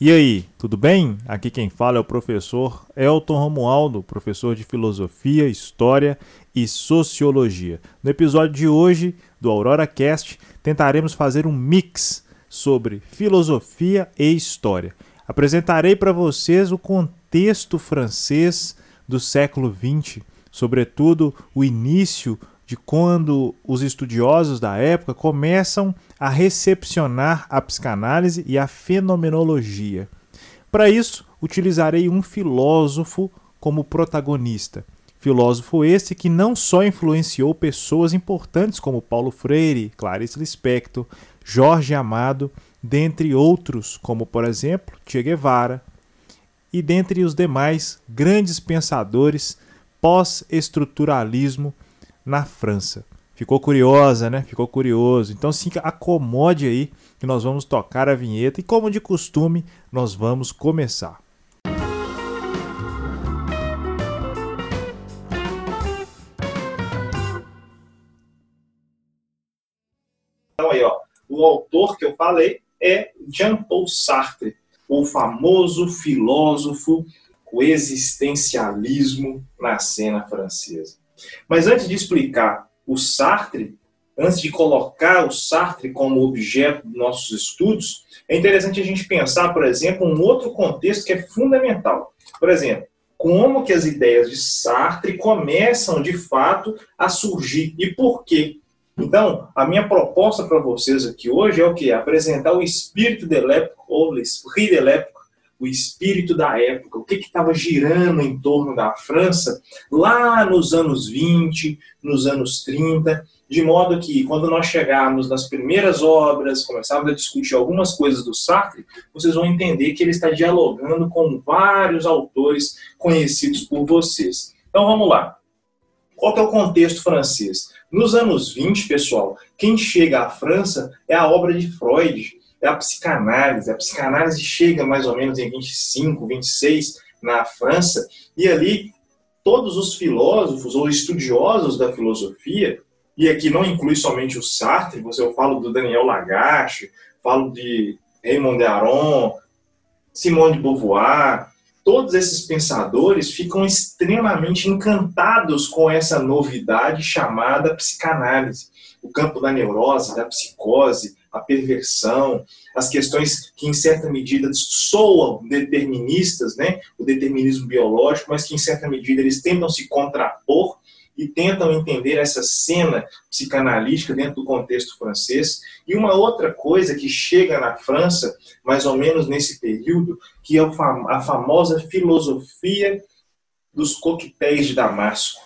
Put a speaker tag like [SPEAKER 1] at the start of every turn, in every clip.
[SPEAKER 1] E aí, tudo bem? Aqui quem fala é o professor Elton Romualdo, professor de Filosofia, História e Sociologia. No episódio de hoje do Aurora Cast, tentaremos fazer um mix sobre filosofia e história. Apresentarei para vocês o contexto francês do século XX, sobretudo o início de quando os estudiosos da época começam a recepcionar a psicanálise e a fenomenologia. Para isso, utilizarei um filósofo como protagonista. Filósofo esse que não só influenciou pessoas importantes como Paulo Freire, Clarice Lispector, Jorge Amado, dentre outros, como por exemplo Che Guevara, e dentre os demais grandes pensadores pós-estruturalismo na França. Ficou curiosa, né? Ficou curioso. Então se acomode aí que nós vamos tocar a vinheta e como de costume, nós vamos começar.
[SPEAKER 2] Então aí, ó, o autor que eu falei é Jean-Paul Sartre, o famoso filósofo o existencialismo na cena francesa. Mas antes de explicar o Sartre, antes de colocar o Sartre como objeto dos nossos estudos, é interessante a gente pensar, por exemplo, um outro contexto que é fundamental. Por exemplo, como que as ideias de Sartre começam de fato a surgir e por quê? Então, a minha proposta para vocês aqui hoje é o que? Apresentar o espírito de l'époque, ou l'esprit de l'époque, o espírito da época, o que estava girando em torno da França lá nos anos 20, nos anos 30, de modo que quando nós chegarmos nas primeiras obras, começarmos a discutir algumas coisas do Sartre, vocês vão entender que ele está dialogando com vários autores conhecidos por vocês. Então vamos lá. Qual é o contexto francês? Nos anos 20, pessoal, quem chega à França é a obra de Freud, é a psicanálise. A psicanálise chega mais ou menos em 25, 26 na França, e ali todos os filósofos ou estudiosos da filosofia, e aqui não inclui somente o Sartre, você eu falo do Daniel Lagache, falo de Raymond de Aron, Simone de Beauvoir, todos esses pensadores ficam extremamente encantados com essa novidade chamada psicanálise. O campo da neurose, da psicose, a perversão, as questões que, em certa medida, soam deterministas, né? o determinismo biológico, mas que, em certa medida, eles tentam se contrapor e tentam entender essa cena psicanalítica dentro do contexto francês. E uma outra coisa que chega na França, mais ou menos nesse período, que é a famosa filosofia dos coquetéis de Damasco.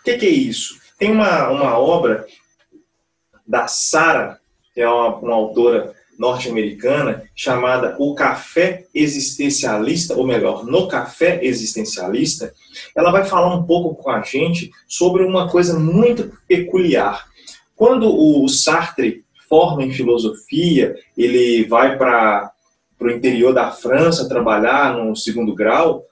[SPEAKER 2] O que, que é isso? Tem uma, uma obra da Sarah é uma, uma autora norte-americana, chamada O Café Existencialista, ou melhor, No Café Existencialista, ela vai falar um pouco com a gente sobre uma coisa muito peculiar. Quando o Sartre forma em filosofia, ele vai para o interior da França trabalhar no segundo grau,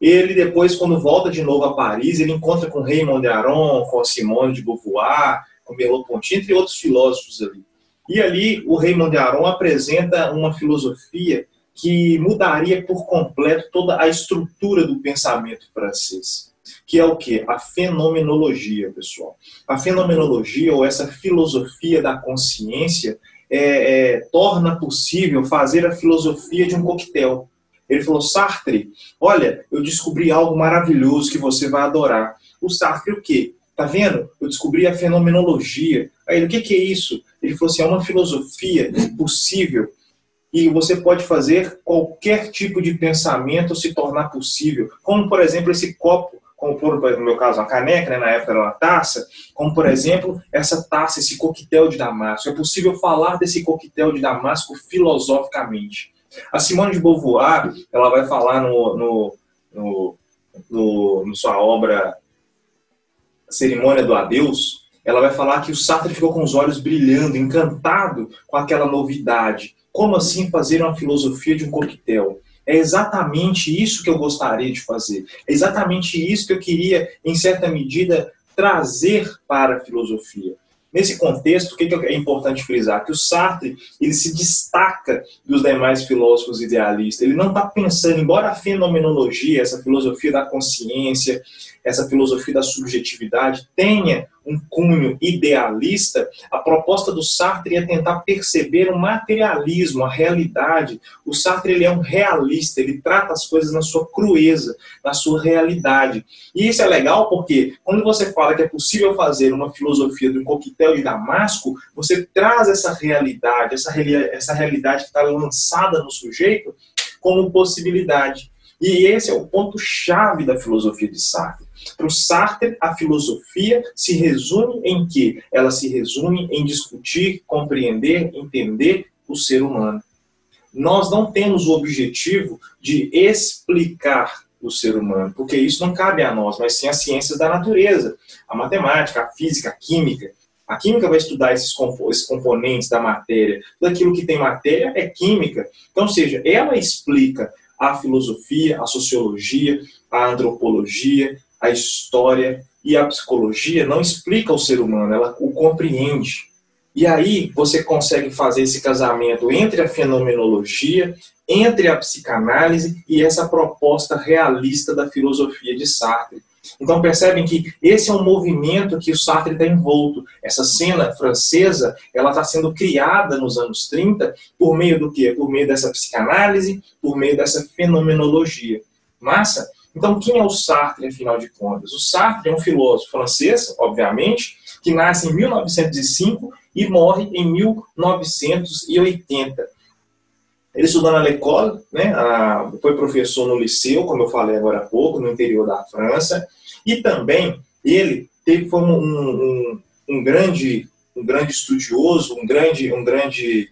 [SPEAKER 2] ele depois, quando volta de novo a Paris, ele encontra com Raymond de Aron, com Simone de Beauvoir, com Merleau-Ponty, entre outros filósofos ali. E ali o Raymond Aron apresenta uma filosofia que mudaria por completo toda a estrutura do pensamento francês. Que é o que? A fenomenologia, pessoal. A fenomenologia, ou essa filosofia da consciência, é, é, torna possível fazer a filosofia de um coquetel. Ele falou, Sartre, olha, eu descobri algo maravilhoso que você vai adorar. O Sartre, o quê? Tá vendo? Eu descobri a fenomenologia. Aí ele, o que, que é isso? Ele falou assim, é uma filosofia possível e você pode fazer qualquer tipo de pensamento se tornar possível. Como, por exemplo, esse copo, como por, no meu caso, uma caneca, né, na época era uma taça, como, por exemplo, essa taça, esse coquetel de Damasco. É possível falar desse coquetel de Damasco filosoficamente. A Simone de Beauvoir, ela vai falar no, no, no, no, no sua obra cerimônia do adeus, ela vai falar que o Sartre ficou com os olhos brilhando, encantado com aquela novidade. Como assim fazer uma filosofia de um coquetel? É exatamente isso que eu gostaria de fazer. É exatamente isso que eu queria, em certa medida, trazer para a filosofia. nesse contexto, o que é importante frisar? Que o Sartre ele se destaca dos demais filósofos idealistas. Ele não está pensando, embora a fenomenologia, essa filosofia da consciência, essa filosofia da subjetividade tenha um cunho idealista, a proposta do Sartre é tentar perceber o materialismo, a realidade. O Sartre ele é um realista, ele trata as coisas na sua crueza, na sua realidade. E isso é legal porque quando você fala que é possível fazer uma filosofia do coquetel de Damasco, você traz essa realidade, essa, essa realidade que está lançada no sujeito como possibilidade. E esse é o ponto-chave da filosofia de Sartre. Para o Sartre, a filosofia se resume em que? Ela se resume em discutir, compreender, entender o ser humano. Nós não temos o objetivo de explicar o ser humano, porque isso não cabe a nós, mas sim às ciências da natureza, a matemática, a física, a química. A química vai estudar esses, componentes da matéria. Tudo aquilo que tem matéria é química. Então, ou seja, ela explica a filosofia, a sociologia, a antropologia, a história e a psicologia não explica o ser humano, ela o compreende. E aí você consegue fazer esse casamento entre a fenomenologia, entre a psicanálise e essa proposta realista da filosofia de Sartre. Então percebem que esse é um movimento que o Sartre está envolto. Essa cena francesa, ela está sendo criada nos anos 30 por meio do quê? Por meio dessa psicanálise, por meio dessa fenomenologia. Massa? Então, quem é o Sartre, afinal de contas? O Sartre é um filósofo francês, obviamente, que nasce em 1905 e morre em 1980. Ele estudou na L'École, né, foi professor no liceu, como eu falei agora há pouco, no interior da França, e também ele teve, foi um, um, um grande, um grande estudioso, um grande, um grande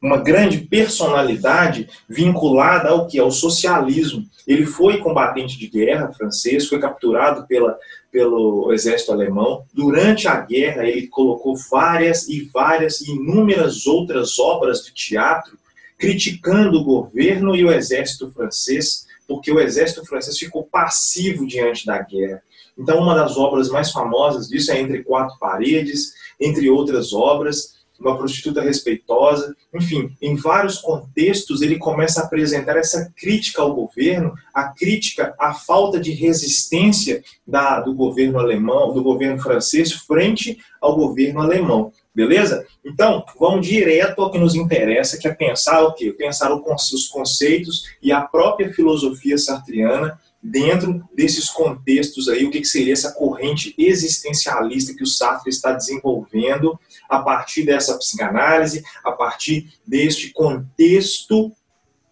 [SPEAKER 2] uma grande personalidade vinculada ao que? Ao socialismo. Ele foi combatente de guerra francês, foi capturado pela, pelo exército alemão. Durante a guerra, ele colocou várias e várias e inúmeras outras obras de teatro criticando o governo e o exército francês, porque o exército francês ficou passivo diante da guerra. Então, uma das obras mais famosas disso é Entre Quatro Paredes, entre outras obras uma prostituta respeitosa, enfim, em vários contextos ele começa a apresentar essa crítica ao governo, a crítica à falta de resistência da, do governo alemão, do governo francês frente ao governo alemão. Beleza? Então, vamos direto ao que nos interessa, que é pensar o quê? Pensar os conceitos e a própria filosofia sartriana dentro desses contextos aí, o que seria essa corrente existencialista que o Sartre está desenvolvendo a partir dessa psicanálise, a partir deste contexto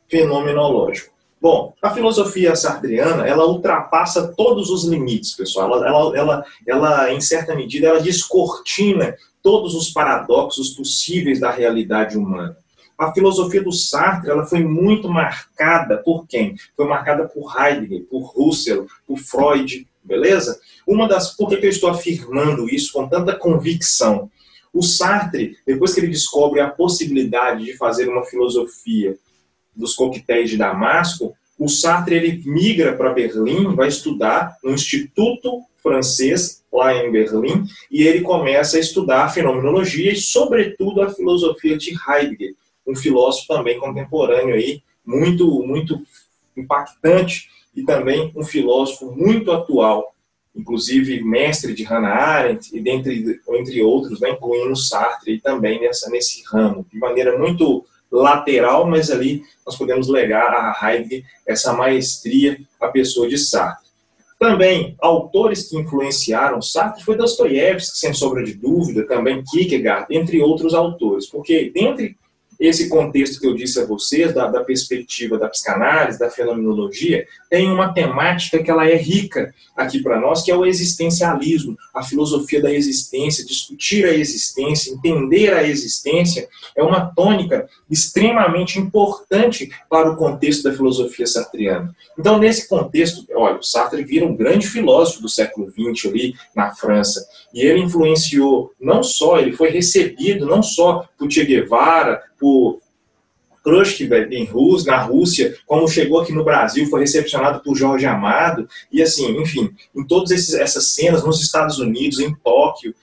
[SPEAKER 2] fenomenológico. Bom, a filosofia sartreana, ela ultrapassa todos os limites, pessoal. Ela, ela, ela, ela, em certa medida, ela descortina todos os paradoxos possíveis da realidade humana. A filosofia do Sartre ela foi muito marcada por quem? Foi marcada por Heidegger, por Husserl, por Freud, beleza? Uma das por que eu estou afirmando isso com tanta convicção? O Sartre, depois que ele descobre a possibilidade de fazer uma filosofia dos coquetéis de Damasco, o Sartre ele migra para Berlim, vai estudar no Instituto Francês, lá em Berlim, e ele começa a estudar a fenomenologia e, sobretudo, a filosofia de Heidegger, um filósofo também contemporâneo aí, muito, muito impactante e também um filósofo muito atual inclusive mestre de Hannah Arendt, e dentre, entre outros, né, incluindo Sartre também nessa, nesse ramo, de maneira muito lateral, mas ali nós podemos legar a Heidegger essa maestria à pessoa de Sartre. Também, autores que influenciaram Sartre foi Dostoiévski, sem sombra de dúvida, também Kierkegaard, entre outros autores, porque dentre esse contexto que eu disse a vocês, da, da, perspectiva da psicanálise, da fenomenologia, tem uma temática que ela é rica aqui para nós, que é o existencialismo, a filosofia da existência, discutir a existência, entender a existência, é uma tônica extremamente importante para o contexto da filosofia sartriana. Então, nesse contexto, olha, o Sartre vira um grande filósofo do século XX ali na França, e ele influenciou não só, ele foi recebido não só por Che Guevara, por Khrushchev em Rússia, na Rússia, como chegou aqui no Brasil, foi recepcionado por Jorge Amado, e assim, enfim, em todas essas cenas, nos Estados Unidos, em Tóquio,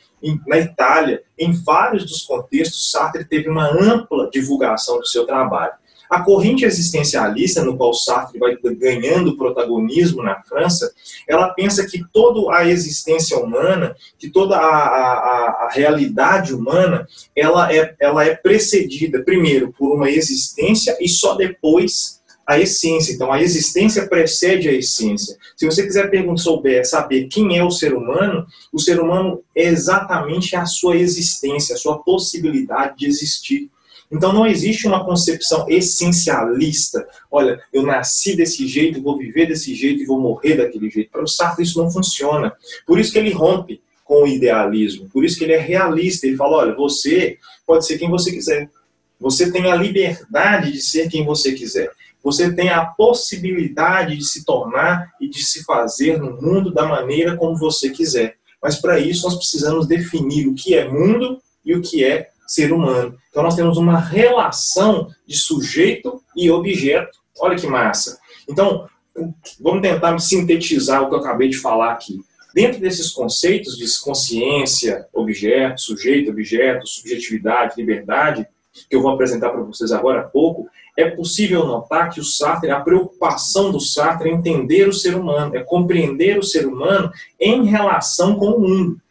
[SPEAKER 2] na Itália, em vários dos contextos, Sartre teve uma ampla divulgação do seu trabalho. A corrente existencialista, no qual Sartre vai ganhando protagonismo na França, ela pensa que toda a existência humana, que toda a, a, a realidade humana, ela é, ela é precedida, primeiro, por uma existência e só depois a essência. Então, a existência precede a essência. Se você quiser perguntar, souber, saber quem é o ser humano, o ser humano é exatamente a sua existência, a sua possibilidade de existir. Então não existe uma concepção essencialista. Olha, eu nasci desse jeito, vou viver desse jeito e vou morrer daquele jeito. Para o Sartre isso não funciona. Por isso que ele rompe com o idealismo. Por isso que ele é realista. Ele fala, olha, você pode ser quem você quiser. Você tem a liberdade de ser quem você quiser. Você tem a possibilidade de se tornar e de se fazer no mundo da maneira como você quiser. Mas para isso nós precisamos definir o que é mundo e o que é ser humano. Então nós temos uma relação de sujeito e objeto. Olha que massa. Então, vamos tentar sintetizar o que eu acabei de falar aqui. Dentro desses conceitos de consciência, objeto, sujeito, objeto, subjetividade, liberdade, que eu vou apresentar para vocês agora há pouco, é possível notar que o Sartre, a preocupação do Sartre é entender o ser humano, é compreender o ser humano em relação com o mundo.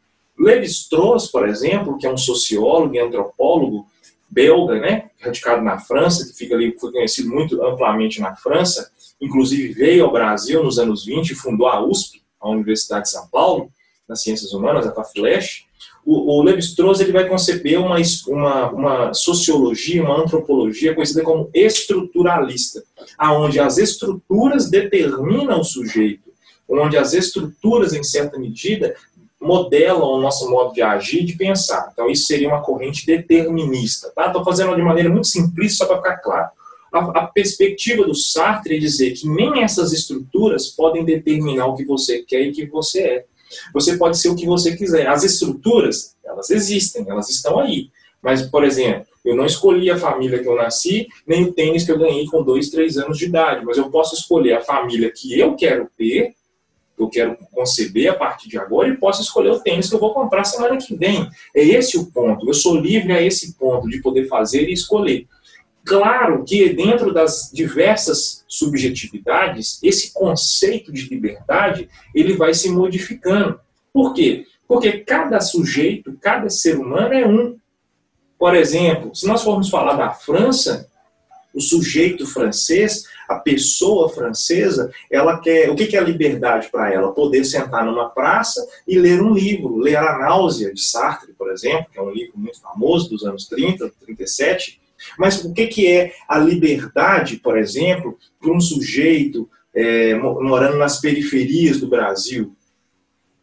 [SPEAKER 2] Levi-Strauss, por exemplo, que é um sociólogo e antropólogo belga, né, radicado na França, que fica ali, foi conhecido muito amplamente na França, inclusive veio ao Brasil nos anos 20 e fundou a USP, a Universidade de São Paulo, nas Ciências Humanas, a FAFLESH. O, o Levi-Strauss ele vai conceber uma, uma, uma sociologia, uma antropologia conhecida como estruturalista, aonde as estruturas determinam o sujeito, onde as estruturas, em certa medida, modelam o nosso modo de agir e de pensar. Então, isso seria uma corrente determinista. Estou tá? fazendo de maneira muito simples, só para ficar claro. A, a, perspectiva do Sartre é dizer que nem essas estruturas podem determinar o que você quer e o que você é. Você pode ser o que você quiser. As estruturas, elas existem, elas estão aí. Mas, por exemplo, eu não escolhi a família que eu nasci, nem o tênis que eu ganhei com dois, três anos de idade. Mas eu posso escolher a família que eu quero ter eu quero conceber a partir de agora e posso escolher o tênis que eu vou comprar semana que vem. É esse o ponto. Eu sou livre a esse ponto de poder fazer e escolher. Claro que dentro das diversas subjetividades, esse conceito de liberdade, ele vai se modificando. Por quê? Porque cada sujeito, cada ser humano é um. Por exemplo, se nós formos falar da França, o sujeito francês, a pessoa francesa, ela quer. O que é liberdade para ela? Poder sentar numa praça e ler um livro, ler A Náusea, de Sartre, por exemplo, que é um livro muito famoso dos anos 30, 37. Mas o que é a liberdade, por exemplo, para um sujeito é, morando nas periferias do Brasil?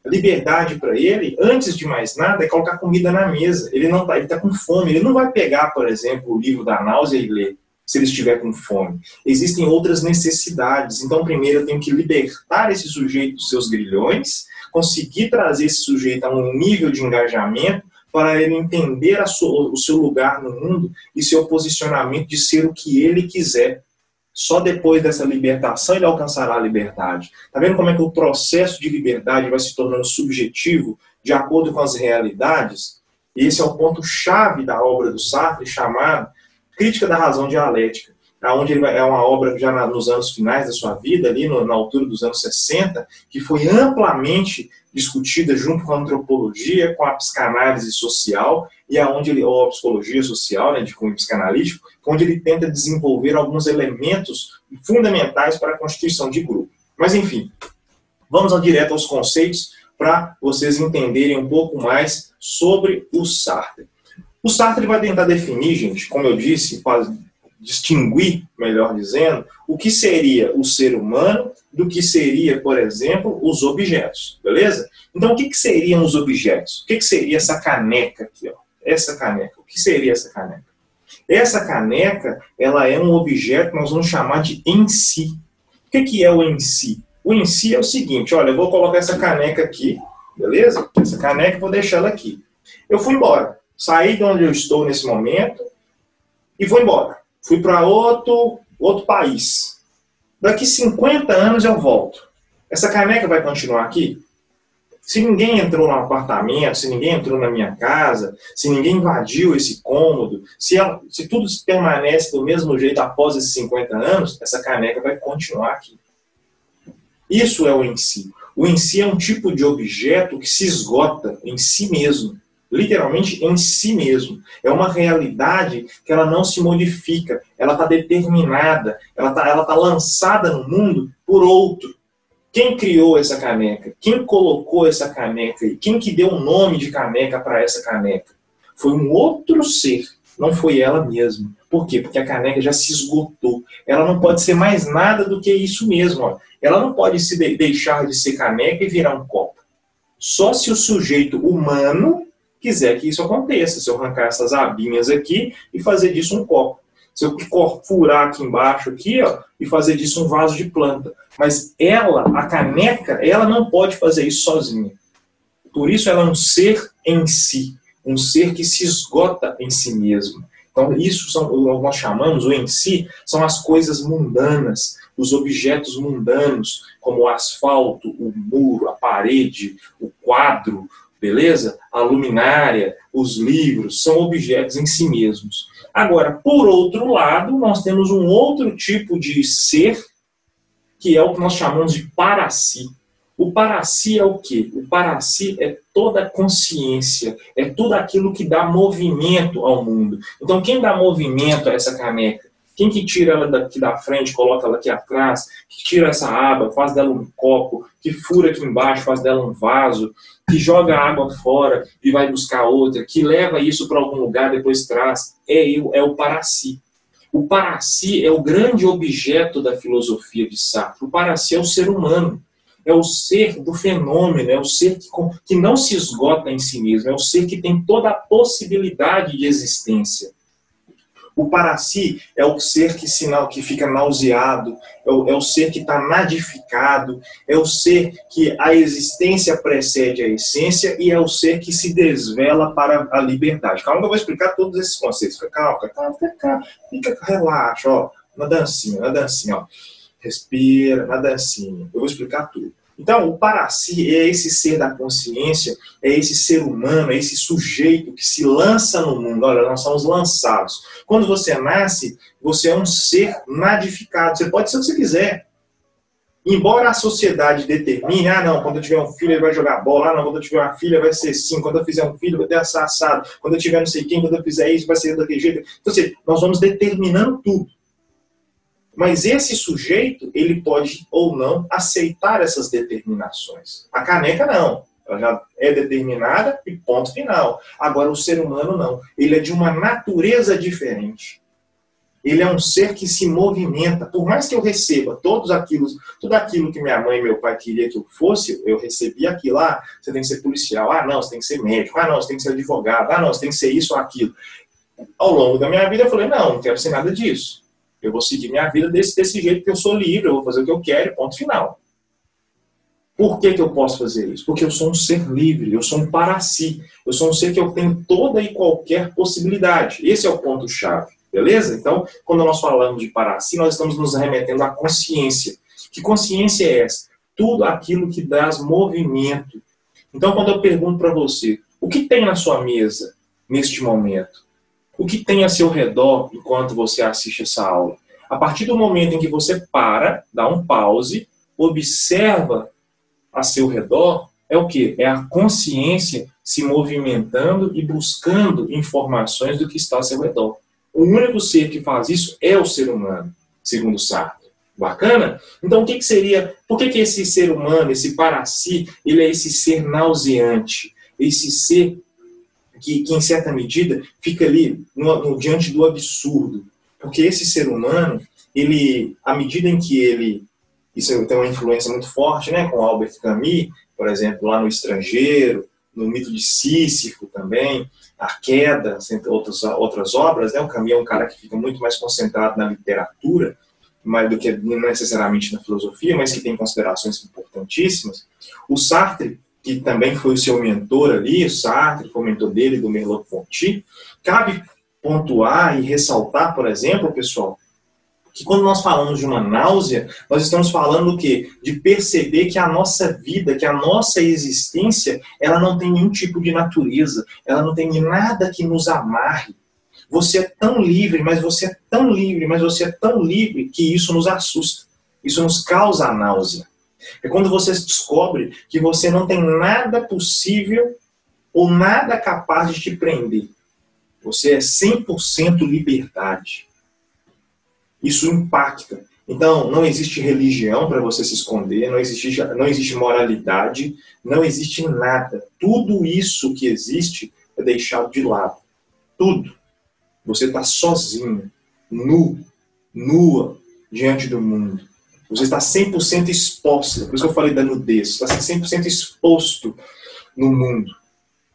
[SPEAKER 2] A liberdade para ele, antes de mais nada, é colocar comida na mesa. Ele não tá, ele está com fome. Ele não vai pegar, por exemplo, o livro da náusea e ler se ele estiver com fome. Existem outras necessidades. Então, primeiro eu tenho que libertar esse sujeito dos seus grilhões, conseguir trazer esse sujeito a um nível de engajamento para ele entender sua, o seu lugar no mundo e seu posicionamento de ser o que ele quiser. Só depois dessa libertação ele alcançará a liberdade. Está vendo como é que o processo de liberdade vai se tornando subjetivo de acordo com as realidades? Esse é o ponto chave da obra do Sartre, chamado Crítica da Razão Dialética, onde ele vai, é uma obra já na, nos anos finais da sua vida, ali no, na altura dos anos 60, que foi amplamente discutida junto com a antropologia, com a psicanálise social, e aonde ele, ou a psicologia social, né, de cunho psicanalítico, onde ele tenta desenvolver alguns elementos fundamentais para a constituição de grupo. Mas, enfim, vamos direto aos conceitos para vocês entenderem um pouco mais sobre o Sartre. O Sartre vai tentar definir, gente, como eu disse, distinguir, melhor dizendo, o que seria o ser humano do que seria, por exemplo, os objetos, beleza? Então, o que, que seriam os objetos? O que, que seria essa caneca aqui, ó? Essa caneca. O que seria essa caneca? Essa caneca, ela é um objeto que nós vamos chamar de em si. O que, que é o em si? O em si é o seguinte, olha, eu vou colocar essa caneca aqui, beleza? Essa caneca, vou deixar ela aqui. Eu fui embora saí de onde eu estou nesse momento e vou embora. Fui para outro, outro país. Daqui 50 anos eu volto. Essa caneca vai continuar aqui? Se ninguém entrou no apartamento, se ninguém entrou na minha casa, se ninguém invadiu esse cômodo, se, ela, se tudo permanece do mesmo jeito após esses 50 anos, essa caneca vai continuar aqui. Isso é o em si. O em si é um tipo de objeto que se esgota em si mesmo. Literalmente em si mesmo. É uma realidade que ela não se modifica, ela está determinada, ela está ela tá lançada no mundo por outro. Quem criou essa caneca? Quem colocou essa caneca aí? Quem que deu o nome de caneca para essa caneca? Foi um outro ser, não foi ela mesma. Por quê? Porque a caneca já se esgotou. Ela não pode ser mais nada do que isso mesmo. Ó. Ela não pode se de deixar de ser caneca e virar um copo. Só se o sujeito humano quiser que isso aconteça. Se eu arrancar essas abinhas aqui e fazer disso um copo. Se eu furar aqui embaixo aqui, ó, e fazer disso um vaso de planta. Mas ela, a caneca, ela não pode fazer isso sozinha. Por isso ela é um ser em si, um ser que se esgota em si mesmo. Então isso são, nós chamamos o em si, são as coisas mundanas, os objetos mundanos, como o asfalto, o muro, a parede, o quadro, beleza? A luminária, os livros, são objetos em si mesmos. Agora, por outro lado, nós temos um outro tipo de ser que é o que nós chamamos de para-si. O para-si é o quê? O para-si é toda a consciência, é tudo aquilo que dá movimento ao mundo. Então, quem dá movimento a essa caneca? Quem que tira ela daqui da frente, coloca ela aqui atrás, que tira essa aba, faz dela um copo, que fura aqui embaixo, faz dela um vaso, que joga a água fora e vai buscar outra, que leva isso para algum lugar, depois traz, é, é o para-si. O para-si é o grande objeto da filosofia de Sartre. O para-si é o ser humano, é o ser do fenômeno, é o ser que, que não se esgota em si mesmo, é o ser que tem toda a possibilidade de existência. O para-si é o ser que, sinal, que fica nauseado, é o, é o ser que está nadificado, é o ser que a existência precede a essência e é o ser que se desvela para a liberdade. Calma, eu vou explicar todos esses conceitos. Calma, calma, fica calma, fica, relaxa, ó, na dancinha, na dancinha, ó. Respira, na dancinha. Eu vou explicar tudo. Então, o para-si é esse ser da consciência, é esse ser humano, é esse sujeito que se lança no mundo. Olha, nós somos lançados. Quando você nasce, você é um ser nadificado. Você pode ser o que você quiser. Embora a sociedade determine, ah, não, quando eu tiver um filho ele vai jogar bola, ah, não, quando eu tiver uma filha vai ser assim, quando eu fizer um filho vai ter assado, quando eu tiver não sei quem, quando eu fizer isso vai ser daquele jeito. Então, assim, nós vamos determinando tudo. Mas esse sujeito, ele pode ou não aceitar essas determinações. A caneca não. Ela já é determinada e ponto final. Agora, o ser humano não. Ele é de uma natureza diferente. Ele é um ser que se movimenta. Por mais que eu receba todos aquilo, tudo aquilo que minha mãe e meu pai queria que eu fosse, eu recebi aquilo. Ah, você tem que ser policial. Ah, não, você tem que ser médico. Ah, não, você tem que ser advogado. Ah, não, você tem que ser isso ou aquilo. Ao longo da minha vida, eu falei: não, não quero ser nada disso. Eu vou seguir minha vida desse, desse jeito que eu sou livre, eu vou fazer o que eu quero, ponto final. Por que, que eu posso fazer isso? Porque eu sou um ser livre, eu sou um para si. Eu sou um ser que eu tenho toda e qualquer possibilidade. Esse é o ponto-chave, beleza? Então, quando nós falamos de para si, nós estamos nos remetendo à consciência. Que consciência é essa? Tudo aquilo que dá movimento. Então, quando eu pergunto para você, o que tem na sua mesa neste momento? O que tem a seu redor enquanto você assiste essa aula. A partir do momento em que você para, dá um pause, observa a seu redor, é o que? É a consciência se movimentando e buscando informações do que está a seu redor. O único ser que faz isso é o ser humano, segundo Sartre. Bacana? Então, o que, que seria? Por que, que esse ser humano, esse para si, ele é esse ser nauseante, esse ser que, que em certa medida, fica ali no, no, diante do absurdo. Porque esse ser humano, ele, à medida em que ele. Isso tem uma influência muito forte, né, com Albert Camus, por exemplo, lá no Estrangeiro, no mito de Sísifo também, a queda, entre outras, outras obras, né? O Camus é um cara que fica muito mais concentrado na literatura, mais do que não necessariamente na filosofia, mas que tem considerações importantíssimas. O Sartre que também foi o seu mentor ali, o Sartre, foi o mentor dele, do Merleau-Ponty, cabe pontuar e ressaltar, por exemplo, pessoal, que quando nós falamos de uma náusea, nós estamos falando o quê? De perceber que a nossa vida, que a nossa existência, ela não tem nenhum tipo de natureza, ela não tem nada que nos amarre. Você é tão livre, mas você é tão livre, mas você é tão livre que isso nos assusta. Isso nos causa a náusea. É quando você descobre que você não tem nada possível ou nada capaz de te prender. Você é 100% liberdade. Isso impacta. Então, não existe religião para você se esconder, não existe, não existe moralidade, não existe nada. Tudo isso que existe é deixado de lado. Tudo. Você está sozinho, nu, nua, diante do mundo. Você está 100% exposta. Por isso que eu falei da nudez. Você está 100% exposto no mundo.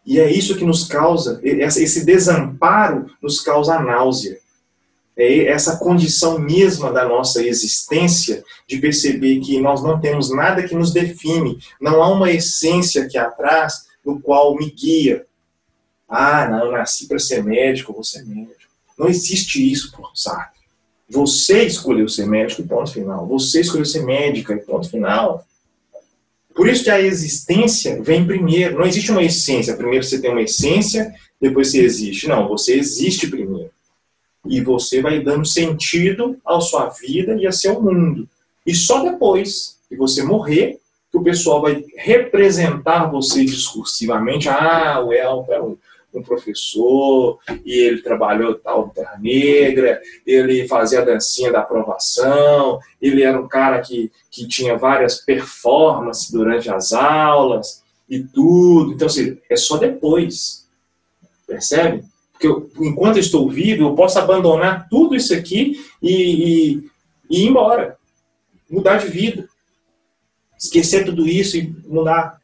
[SPEAKER 2] E é isso que nos causa, esse desamparo nos causa náusea. É essa condição mesma da nossa existência de perceber que nós não temos nada que nos define, não há uma essência aqui atrás no qual me guia. Ah, não, eu nasci para ser médico, vou ser médico. Não existe isso por Sartre. Você escolheu ser médico e ponto final. Você escolheu ser médica e ponto final. Por isso que a existência vem primeiro. Não existe uma essência. Primeiro você tem uma essência, depois você existe. Não, você existe primeiro. E você vai dando sentido à sua vida e ao seu mundo. E só depois que você morrer, que o pessoal vai representar você discursivamente. Ah, o Elton é um professor, e ele trabalhou tal Terra Negra, ele fazia a dancinha da aprovação, ele era um cara que, que tinha várias performances durante as aulas e tudo. Então, assim, é só depois. Percebe? Porque eu, enquanto eu estou vivo, eu posso abandonar tudo isso aqui e, e, e ir embora. Mudar de vida. Esquecer tudo isso e mudar.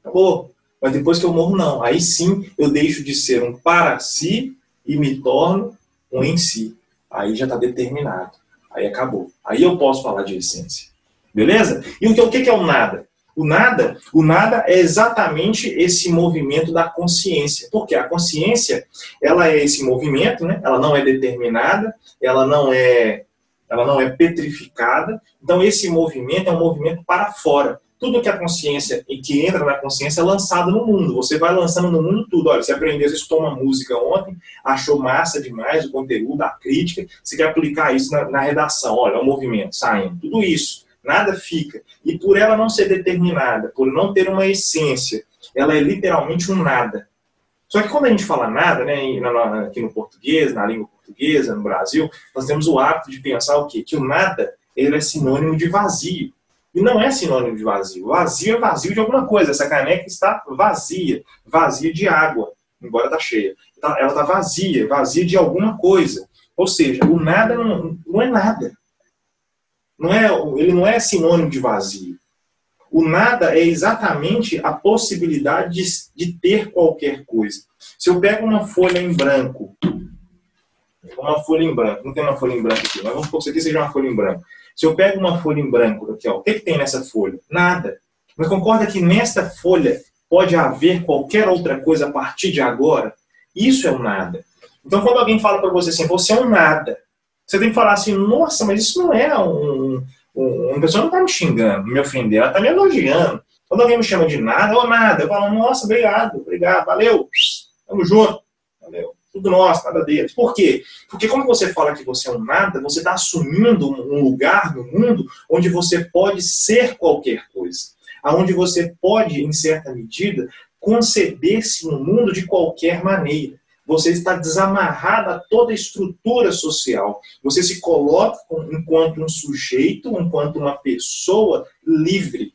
[SPEAKER 2] Acabou. Mas depois que eu morro, não. Aí sim eu deixo de ser um para si e me torno um em si. Aí já está determinado. Aí acabou. Aí eu posso falar de essência. Beleza? E o que, o que é o nada? O nada, o nada é exatamente esse movimento da consciência. Porque a consciência, ela é esse movimento, né? Ela não é determinada, ela não é ela não é petrificada. Então esse movimento é um movimento para fora tudo que a consciência e que entra na consciência é lançado no mundo. Você vai lançando no mundo tudo. Olha, você aprendeu, você escutou uma música ontem, achou massa demais o conteúdo, a crítica, você quer aplicar isso na, na redação. Olha, é um movimento saindo. Tudo isso. Nada fica. E por ela não ser determinada, por não ter uma essência, ela é literalmente um nada. Só que quando a gente fala nada, né, aqui no português, na língua portuguesa, no Brasil, nós temos o hábito de pensar o quê? Que o nada ele é sinônimo de vazio. E não é sinônimo de vazio. Vazio é vazio de alguma coisa. Essa caneca está vazia, vazia de água, embora está cheia. Tá, ela está vazia, vazia de alguma coisa. Ou seja, o nada não, não é nada. Não é, ele não é sinônimo de vazio. O nada é exatamente a possibilidade de, de ter qualquer coisa. Se eu pego uma folha em branco, uma folha em branco, não tem uma folha em branco aqui, mas vamos supor que isso aqui seja uma folha em branco. Se eu pego uma folha em branco aqui, ó, o que, que tem nessa folha? Nada. Mas concorda que nesta folha pode haver qualquer outra coisa a partir de agora? Isso é um nada. Então, quando alguém fala para você assim, você é um nada, você tem que falar assim, nossa, mas isso não é um. um uma pessoa não está me xingando, me ofendendo, ela está me elogiando. Quando alguém me chama de nada, ou nada, eu falo, nossa, obrigado, obrigado, valeu, tamo junto, tudo nosso, nada deles. Por quê? Porque como você fala que você é um nada, você está assumindo um lugar no mundo onde você pode ser qualquer coisa. Aonde você pode, em certa medida, conceber-se no mundo de qualquer maneira. Você está desamarrado a toda a estrutura social. Você se coloca enquanto um sujeito, enquanto uma pessoa livre.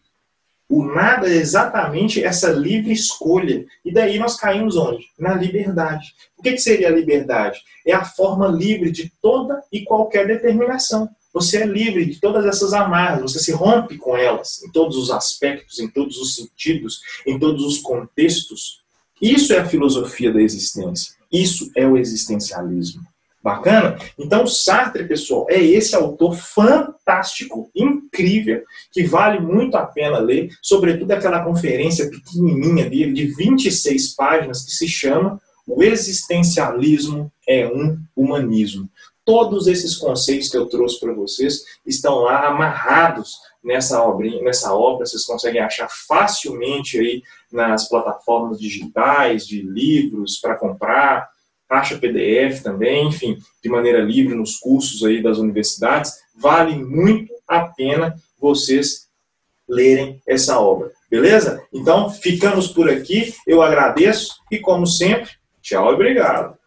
[SPEAKER 2] O nada é exatamente essa livre escolha. E daí nós caímos onde? Na liberdade. O que, seria a liberdade? É a forma livre de toda e qualquer determinação. Você é livre de todas essas amarras, você se rompe com elas, em todos os aspectos, em todos os sentidos, em todos os contextos. Isso é a filosofia da existência. Isso é o existencialismo. Bacana? Então, Sartre, pessoal, é esse autor fantástico, incrível, que vale muito a pena ler, sobretudo aquela conferência pequenininha dele, de 26 páginas, que se chama O Existencialismo é um Humanismo. todos esses conceitos que eu trouxe para vocês estão lá amarrados nessa obra, nessa obra. Vocês conseguem achar facilmente aí nas plataformas digitais de livros para comprar, acha PDF também, enfim, de maneira livre nos cursos aí das universidades. Vale muito a pena vocês lerem essa obra. Beleza? Então, ficamos por aqui. Eu agradeço e, como sempre, tchau e obrigado.